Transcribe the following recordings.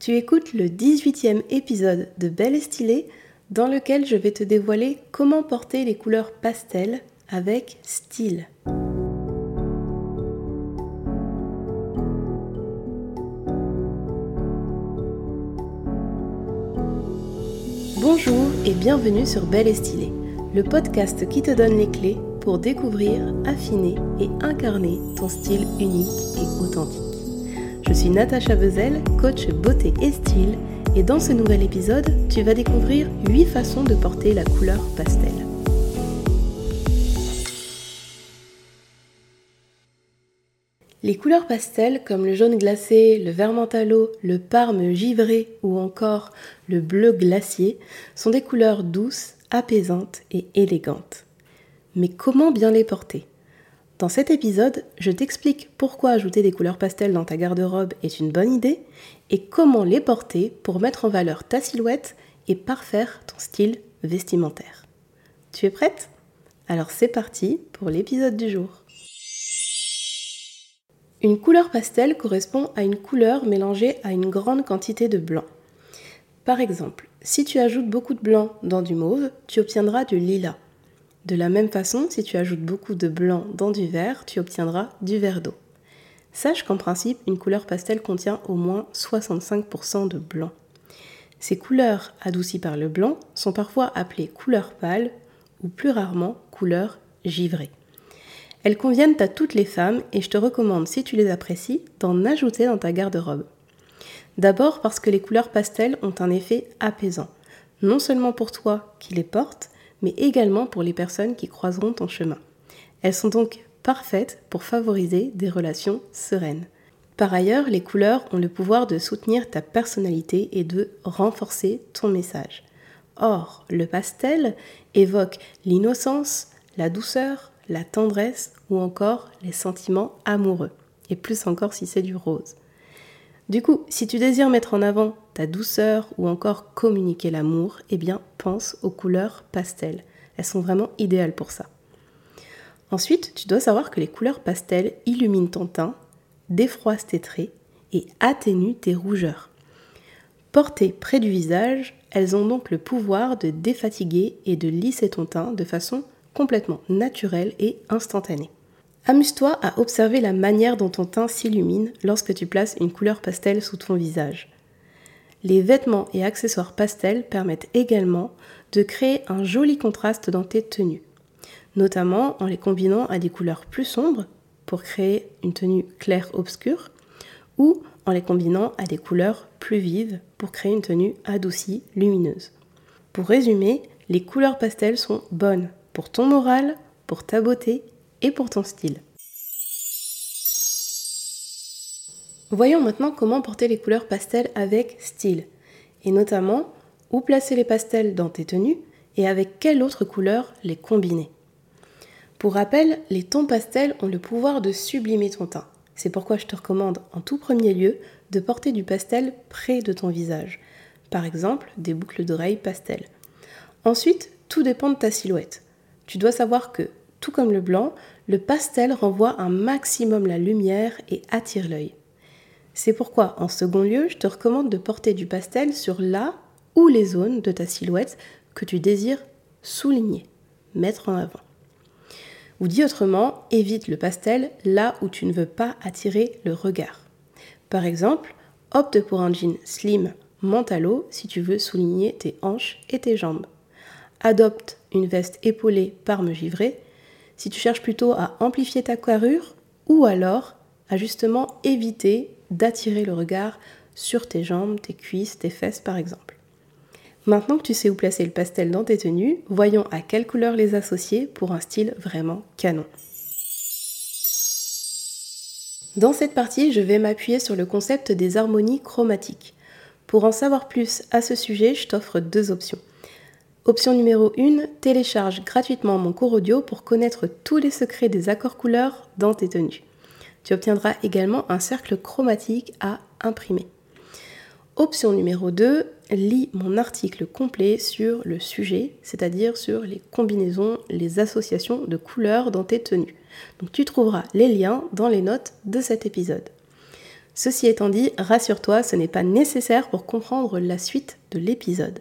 Tu écoutes le 18e épisode de Belle et Stylée dans lequel je vais te dévoiler comment porter les couleurs pastel avec style. Bonjour et bienvenue sur Belle et Stylée, le podcast qui te donne les clés pour découvrir, affiner et incarner ton style unique et authentique. Je suis Natacha Bezel, coach beauté et style, et dans ce nouvel épisode, tu vas découvrir 8 façons de porter la couleur pastel. Les couleurs pastel comme le jaune glacé, le vert mentalo, le parme givré ou encore le bleu glacier sont des couleurs douces, apaisantes et élégantes. Mais comment bien les porter? Dans cet épisode, je t'explique pourquoi ajouter des couleurs pastel dans ta garde-robe est une bonne idée et comment les porter pour mettre en valeur ta silhouette et parfaire ton style vestimentaire. Tu es prête? Alors c'est parti pour l'épisode du jour. Une couleur pastel correspond à une couleur mélangée à une grande quantité de blanc. Par exemple, si tu ajoutes beaucoup de blanc dans du mauve, tu obtiendras du lilas. De la même façon, si tu ajoutes beaucoup de blanc dans du vert, tu obtiendras du vert d'eau. Sache qu'en principe, une couleur pastel contient au moins 65% de blanc. Ces couleurs adoucies par le blanc sont parfois appelées couleurs pâles ou plus rarement couleurs givrées. Elles conviennent à toutes les femmes et je te recommande, si tu les apprécies, d'en ajouter dans ta garde-robe. D'abord parce que les couleurs pastel ont un effet apaisant, non seulement pour toi qui les portes, mais également pour les personnes qui croiseront ton chemin. Elles sont donc parfaites pour favoriser des relations sereines. Par ailleurs, les couleurs ont le pouvoir de soutenir ta personnalité et de renforcer ton message. Or, le pastel évoque l'innocence, la douceur, la tendresse ou encore les sentiments amoureux, et plus encore si c'est du rose. Du coup, si tu désires mettre en avant douceur ou encore communiquer l'amour, eh bien pense aux couleurs pastel. Elles sont vraiment idéales pour ça. Ensuite, tu dois savoir que les couleurs pastel illuminent ton teint, défroissent tes traits et atténuent tes rougeurs. Portées près du visage, elles ont donc le pouvoir de défatiguer et de lisser ton teint de façon complètement naturelle et instantanée. Amuse-toi à observer la manière dont ton teint s'illumine lorsque tu places une couleur pastel sous ton visage. Les vêtements et accessoires pastel permettent également de créer un joli contraste dans tes tenues, notamment en les combinant à des couleurs plus sombres pour créer une tenue claire-obscure ou en les combinant à des couleurs plus vives pour créer une tenue adoucie, lumineuse. Pour résumer, les couleurs pastel sont bonnes pour ton moral, pour ta beauté et pour ton style. Voyons maintenant comment porter les couleurs pastel avec style, et notamment où placer les pastels dans tes tenues et avec quelle autre couleur les combiner. Pour rappel, les tons pastels ont le pouvoir de sublimer ton teint. C'est pourquoi je te recommande en tout premier lieu de porter du pastel près de ton visage. Par exemple, des boucles d'oreilles pastel. Ensuite, tout dépend de ta silhouette. Tu dois savoir que tout comme le blanc, le pastel renvoie un maximum la lumière et attire l'œil. C'est pourquoi, en second lieu, je te recommande de porter du pastel sur la ou les zones de ta silhouette que tu désires souligner, mettre en avant. Ou dit autrement, évite le pastel là où tu ne veux pas attirer le regard. Par exemple, opte pour un jean slim mentalo si tu veux souligner tes hanches et tes jambes. Adopte une veste épaulée parme givrée si tu cherches plutôt à amplifier ta carrure ou alors à justement éviter d'attirer le regard sur tes jambes, tes cuisses, tes fesses par exemple. Maintenant que tu sais où placer le pastel dans tes tenues, voyons à quelle couleur les associer pour un style vraiment canon. Dans cette partie, je vais m'appuyer sur le concept des harmonies chromatiques. Pour en savoir plus à ce sujet, je t'offre deux options. Option numéro 1, télécharge gratuitement mon cours audio pour connaître tous les secrets des accords couleurs dans tes tenues. Tu obtiendras également un cercle chromatique à imprimer. Option numéro 2, lis mon article complet sur le sujet, c'est-à-dire sur les combinaisons, les associations de couleurs dans tes tenues. Donc tu trouveras les liens dans les notes de cet épisode. Ceci étant dit, rassure-toi, ce n'est pas nécessaire pour comprendre la suite de l'épisode.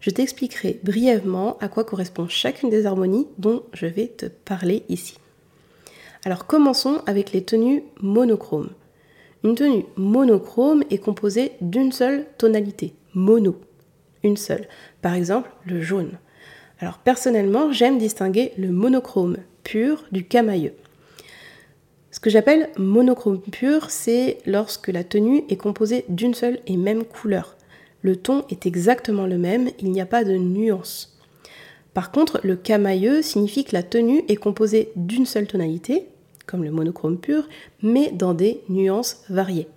Je t'expliquerai brièvement à quoi correspond chacune des harmonies dont je vais te parler ici. Alors commençons avec les tenues monochromes. Une tenue monochrome est composée d'une seule tonalité, mono, une seule. Par exemple, le jaune. Alors personnellement, j'aime distinguer le monochrome pur du camailleux. Ce que j'appelle monochrome pur, c'est lorsque la tenue est composée d'une seule et même couleur. Le ton est exactement le même, il n'y a pas de nuance. Par contre, le camailleux signifie que la tenue est composée d'une seule tonalité, comme le monochrome pur, mais dans des nuances variées.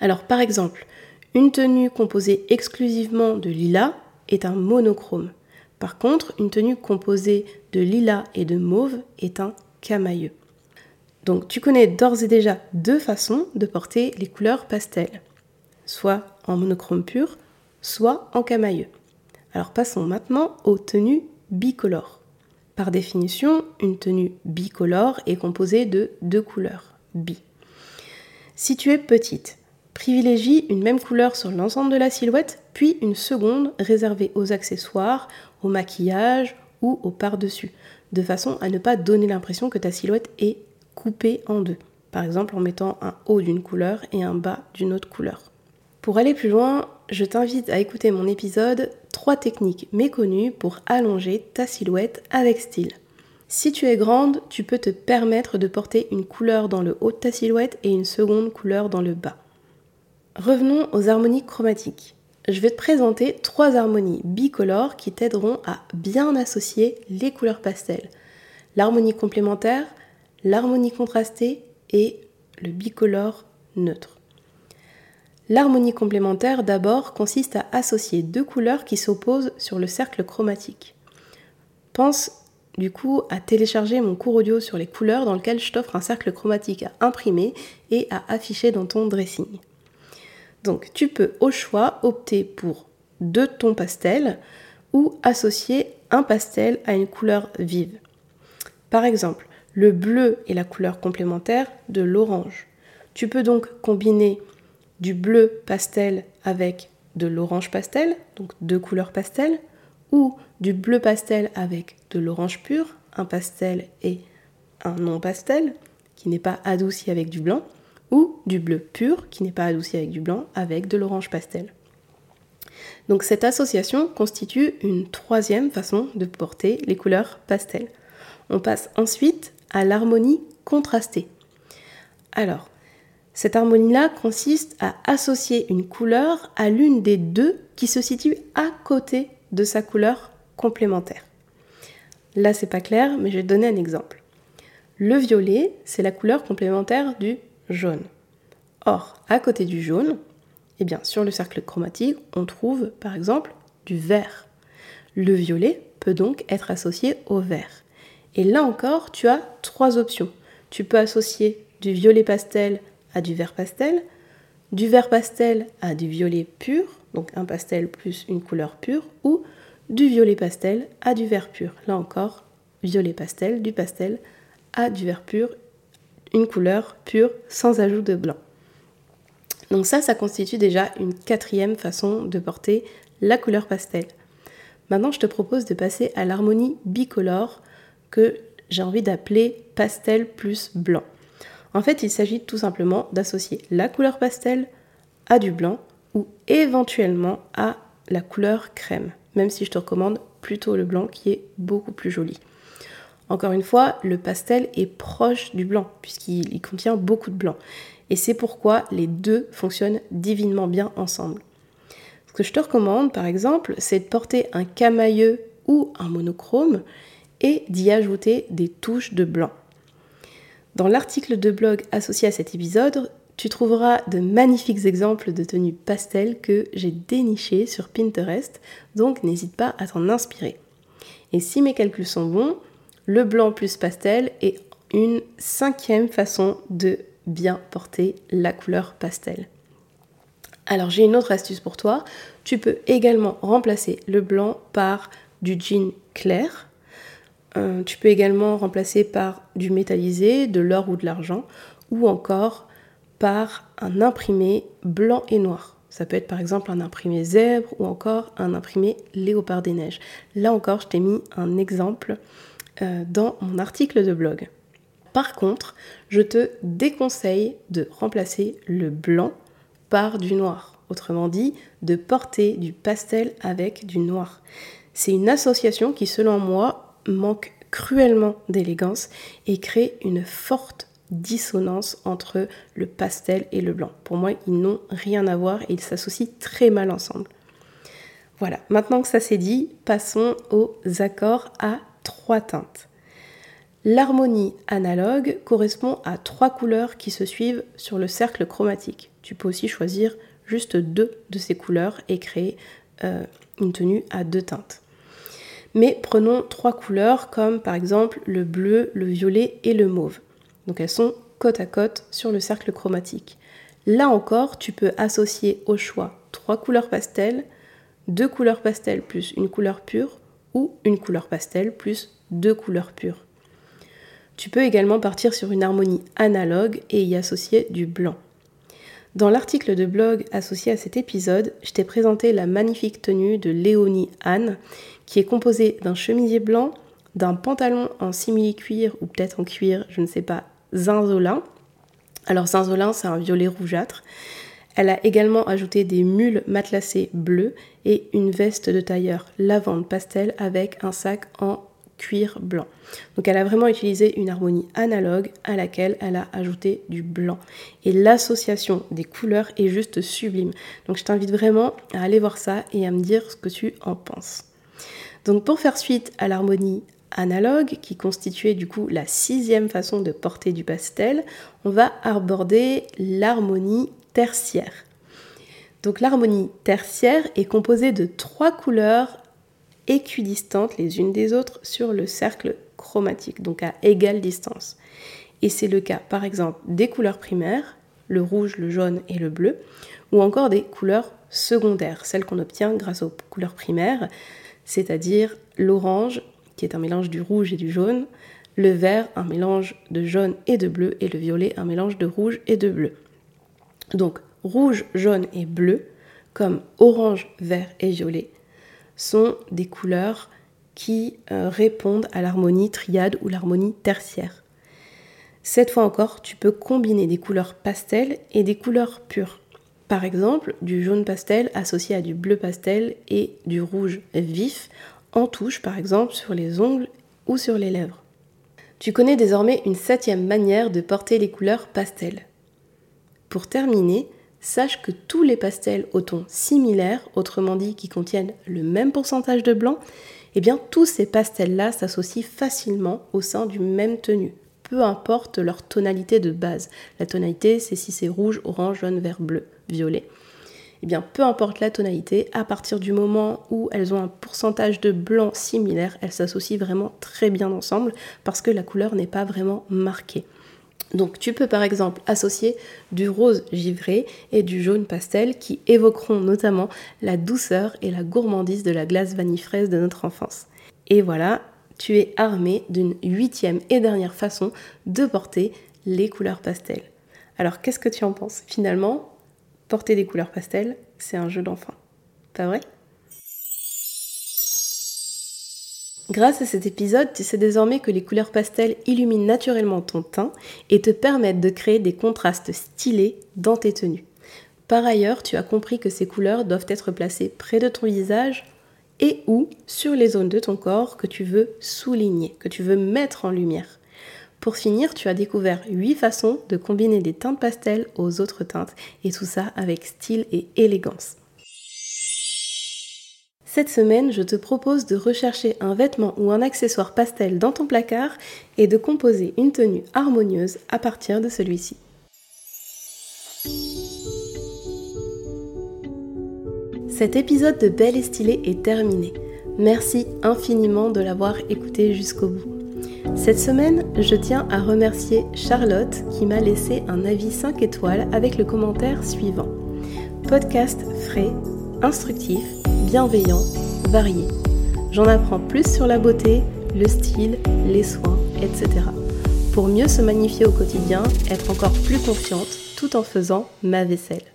Alors par exemple, une tenue composée exclusivement de lilas est un monochrome. Par contre, une tenue composée de lilas et de mauve est un camailleux. Donc tu connais d'ores et déjà deux façons de porter les couleurs pastel, soit en monochrome pur, soit en camailleux. Alors passons maintenant aux tenues bicolores. Par définition, une tenue bicolore est composée de deux couleurs, bi. Si tu es petite, privilégie une même couleur sur l'ensemble de la silhouette, puis une seconde réservée aux accessoires, au maquillage ou au par-dessus, de façon à ne pas donner l'impression que ta silhouette est coupée en deux, par exemple en mettant un haut d'une couleur et un bas d'une autre couleur. Pour aller plus loin, je t'invite à écouter mon épisode 3 techniques méconnues pour allonger ta silhouette avec style. Si tu es grande, tu peux te permettre de porter une couleur dans le haut de ta silhouette et une seconde couleur dans le bas. Revenons aux harmonies chromatiques. Je vais te présenter trois harmonies bicolores qui t'aideront à bien associer les couleurs pastel. L'harmonie complémentaire, l'harmonie contrastée et le bicolore neutre. L'harmonie complémentaire d'abord consiste à associer deux couleurs qui s'opposent sur le cercle chromatique. Pense du coup à télécharger mon cours audio sur les couleurs dans lequel je t'offre un cercle chromatique à imprimer et à afficher dans ton dressing. Donc tu peux au choix opter pour deux tons pastels ou associer un pastel à une couleur vive. Par exemple, le bleu est la couleur complémentaire de l'orange. Tu peux donc combiner du bleu pastel avec de l'orange pastel, donc deux couleurs pastel, ou du bleu pastel avec de l'orange pur, un pastel et un non pastel, qui n'est pas adouci avec du blanc, ou du bleu pur, qui n'est pas adouci avec du blanc, avec de l'orange pastel. Donc cette association constitue une troisième façon de porter les couleurs pastel. On passe ensuite à l'harmonie contrastée. Alors, cette harmonie-là consiste à associer une couleur à l'une des deux qui se situe à côté de sa couleur complémentaire. Là, c'est pas clair, mais je vais te donner un exemple. Le violet, c'est la couleur complémentaire du jaune. Or, à côté du jaune, eh bien, sur le cercle chromatique, on trouve par exemple du vert. Le violet peut donc être associé au vert. Et là encore, tu as trois options. Tu peux associer du violet pastel du vert pastel, du vert pastel à du violet pur, donc un pastel plus une couleur pure, ou du violet pastel à du vert pur. Là encore, violet pastel, du pastel à du vert pur, une couleur pure sans ajout de blanc. Donc ça, ça constitue déjà une quatrième façon de porter la couleur pastel. Maintenant, je te propose de passer à l'harmonie bicolore que j'ai envie d'appeler pastel plus blanc. En fait, il s'agit tout simplement d'associer la couleur pastel à du blanc ou éventuellement à la couleur crème, même si je te recommande plutôt le blanc qui est beaucoup plus joli. Encore une fois, le pastel est proche du blanc puisqu'il contient beaucoup de blanc. Et c'est pourquoi les deux fonctionnent divinement bien ensemble. Ce que je te recommande par exemple, c'est de porter un camailleux ou un monochrome et d'y ajouter des touches de blanc. Dans l'article de blog associé à cet épisode, tu trouveras de magnifiques exemples de tenues pastel que j'ai dénichées sur Pinterest, donc n'hésite pas à t'en inspirer. Et si mes calculs sont bons, le blanc plus pastel est une cinquième façon de bien porter la couleur pastel. Alors j'ai une autre astuce pour toi. Tu peux également remplacer le blanc par du jean clair euh, tu peux également remplacer par du métallisé, de l'or ou de l'argent, ou encore par un imprimé blanc et noir. Ça peut être par exemple un imprimé zèbre ou encore un imprimé léopard des neiges. Là encore, je t'ai mis un exemple euh, dans mon article de blog. Par contre, je te déconseille de remplacer le blanc par du noir. Autrement dit, de porter du pastel avec du noir. C'est une association qui, selon moi, manque cruellement d'élégance et crée une forte dissonance entre le pastel et le blanc. Pour moi, ils n'ont rien à voir et ils s'associent très mal ensemble. Voilà, maintenant que ça c'est dit, passons aux accords à trois teintes. L'harmonie analogue correspond à trois couleurs qui se suivent sur le cercle chromatique. Tu peux aussi choisir juste deux de ces couleurs et créer euh, une tenue à deux teintes. Mais prenons trois couleurs comme par exemple le bleu, le violet et le mauve. Donc elles sont côte à côte sur le cercle chromatique. Là encore, tu peux associer au choix trois couleurs pastel, deux couleurs pastel plus une couleur pure ou une couleur pastel plus deux couleurs pures. Tu peux également partir sur une harmonie analogue et y associer du blanc. Dans l'article de blog associé à cet épisode, je t'ai présenté la magnifique tenue de Léonie Anne, qui est composée d'un chemisier blanc, d'un pantalon en simili-cuir ou peut-être en cuir, je ne sais pas, zinzolin. Alors zinzolin, c'est un violet rougeâtre. Elle a également ajouté des mules matelassées bleues et une veste de tailleur lavande pastel avec un sac en cuir blanc. Donc elle a vraiment utilisé une harmonie analogue à laquelle elle a ajouté du blanc. Et l'association des couleurs est juste sublime. Donc je t'invite vraiment à aller voir ça et à me dire ce que tu en penses. Donc pour faire suite à l'harmonie analogue, qui constituait du coup la sixième façon de porter du pastel, on va aborder l'harmonie tertiaire. Donc l'harmonie tertiaire est composée de trois couleurs équidistantes les unes des autres sur le cercle chromatique, donc à égale distance. Et c'est le cas par exemple des couleurs primaires, le rouge, le jaune et le bleu, ou encore des couleurs secondaires, celles qu'on obtient grâce aux couleurs primaires, c'est-à-dire l'orange, qui est un mélange du rouge et du jaune, le vert, un mélange de jaune et de bleu, et le violet, un mélange de rouge et de bleu. Donc rouge, jaune et bleu, comme orange, vert et violet, sont des couleurs qui euh, répondent à l'harmonie triade ou l'harmonie tertiaire. Cette fois encore, tu peux combiner des couleurs pastel et des couleurs pures. Par exemple, du jaune pastel associé à du bleu pastel et du rouge vif en touche, par exemple, sur les ongles ou sur les lèvres. Tu connais désormais une septième manière de porter les couleurs pastel. Pour terminer, sache que tous les pastels au ton similaire, autrement dit qui contiennent le même pourcentage de blanc, eh bien tous ces pastels-là s'associent facilement au sein d'une même tenue, peu importe leur tonalité de base. La tonalité, c'est si c'est rouge, orange, jaune, vert, bleu, violet. Eh bien, peu importe la tonalité, à partir du moment où elles ont un pourcentage de blanc similaire, elles s'associent vraiment très bien ensemble parce que la couleur n'est pas vraiment marquée. Donc tu peux par exemple associer du rose givré et du jaune pastel qui évoqueront notamment la douceur et la gourmandise de la glace vanille fraise de notre enfance. Et voilà, tu es armé d'une huitième et dernière façon de porter les couleurs pastel. Alors qu'est-ce que tu en penses? Finalement, porter des couleurs pastel, c'est un jeu d'enfant. Pas vrai? Grâce à cet épisode, tu sais désormais que les couleurs pastel illuminent naturellement ton teint et te permettent de créer des contrastes stylés dans tes tenues. Par ailleurs, tu as compris que ces couleurs doivent être placées près de ton visage et ou sur les zones de ton corps que tu veux souligner, que tu veux mettre en lumière. Pour finir, tu as découvert 8 façons de combiner des teintes pastel aux autres teintes et tout ça avec style et élégance. Cette semaine, je te propose de rechercher un vêtement ou un accessoire pastel dans ton placard et de composer une tenue harmonieuse à partir de celui-ci. Cet épisode de Belle et Stylée est terminé. Merci infiniment de l'avoir écouté jusqu'au bout. Cette semaine, je tiens à remercier Charlotte qui m'a laissé un avis 5 étoiles avec le commentaire suivant. Podcast frais, instructif, bienveillant, varié. J'en apprends plus sur la beauté, le style, les soins, etc. Pour mieux se magnifier au quotidien, être encore plus confiante tout en faisant ma vaisselle.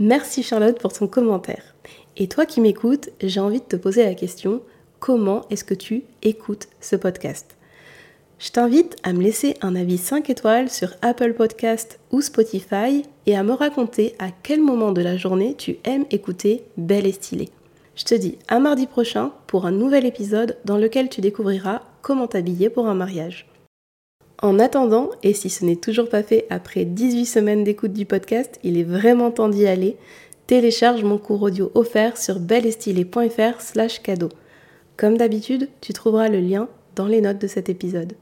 Merci Charlotte pour ton commentaire. Et toi qui m'écoutes, j'ai envie de te poser la question, comment est-ce que tu écoutes ce podcast? Je t'invite à me laisser un avis 5 étoiles sur Apple Podcast ou Spotify et à me raconter à quel moment de la journée tu aimes écouter Belle et Stylée. Je te dis à mardi prochain pour un nouvel épisode dans lequel tu découvriras comment t'habiller pour un mariage. En attendant, et si ce n'est toujours pas fait après 18 semaines d'écoute du podcast, il est vraiment temps d'y aller. Télécharge mon cours audio offert sur belleestylé.fr slash cadeau. Comme d'habitude, tu trouveras le lien dans les notes de cet épisode.